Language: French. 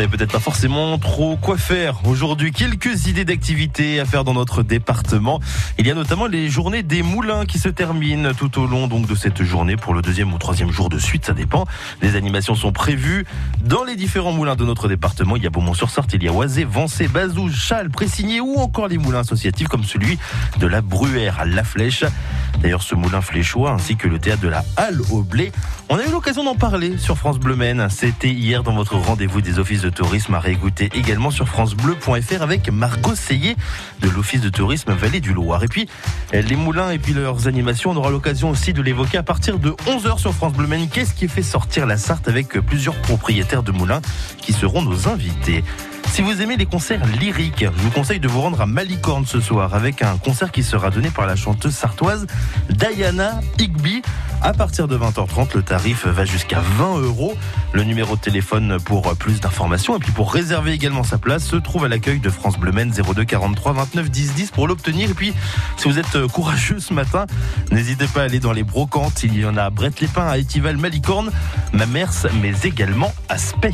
savez peut-être pas forcément trop quoi faire aujourd'hui. Quelques idées d'activités à faire dans notre département. Il y a notamment les journées des moulins qui se terminent tout au long de cette journée pour le deuxième ou troisième jour de suite, ça dépend. Les animations sont prévues dans les différents moulins de notre département. Il y a Beaumont-sur-Sarthe, il y a Oisé, Vancé, Bazou, Châles, Pressigné ou encore les moulins associatifs comme celui de la Bruère à La Flèche. D'ailleurs, ce moulin fléchois ainsi que le théâtre de la Halle au Blé, on a eu l'occasion d'en parler sur France Bleu Maine. C'était hier dans votre rendez-vous des offices de tourisme à réécouter également sur francebleu.fr avec Margot Seyé de l'office de tourisme Vallée du Loire. Et puis, les moulins et puis leurs animations, on aura l'occasion aussi de l'évoquer à partir de 11h sur France Bleu Maine. Qu'est-ce qui fait sortir la Sarthe avec plusieurs propriétaires de moulins qui seront nos invités? Si vous aimez les concerts lyriques, je vous conseille de vous rendre à Malicorne ce soir avec un concert qui sera donné par la chanteuse sartoise Diana Higby. À partir de 20h30, le tarif va jusqu'à 20 euros. Le numéro de téléphone pour plus d'informations et puis pour réserver également sa place se trouve à l'accueil de France Bleu 02 43 29 10 10 pour l'obtenir. Et puis, si vous êtes courageux ce matin, n'hésitez pas à aller dans les brocantes. Il y en a à Brett-les-Pins, à Étival, Malicorne, Mamers, mais également à Spey.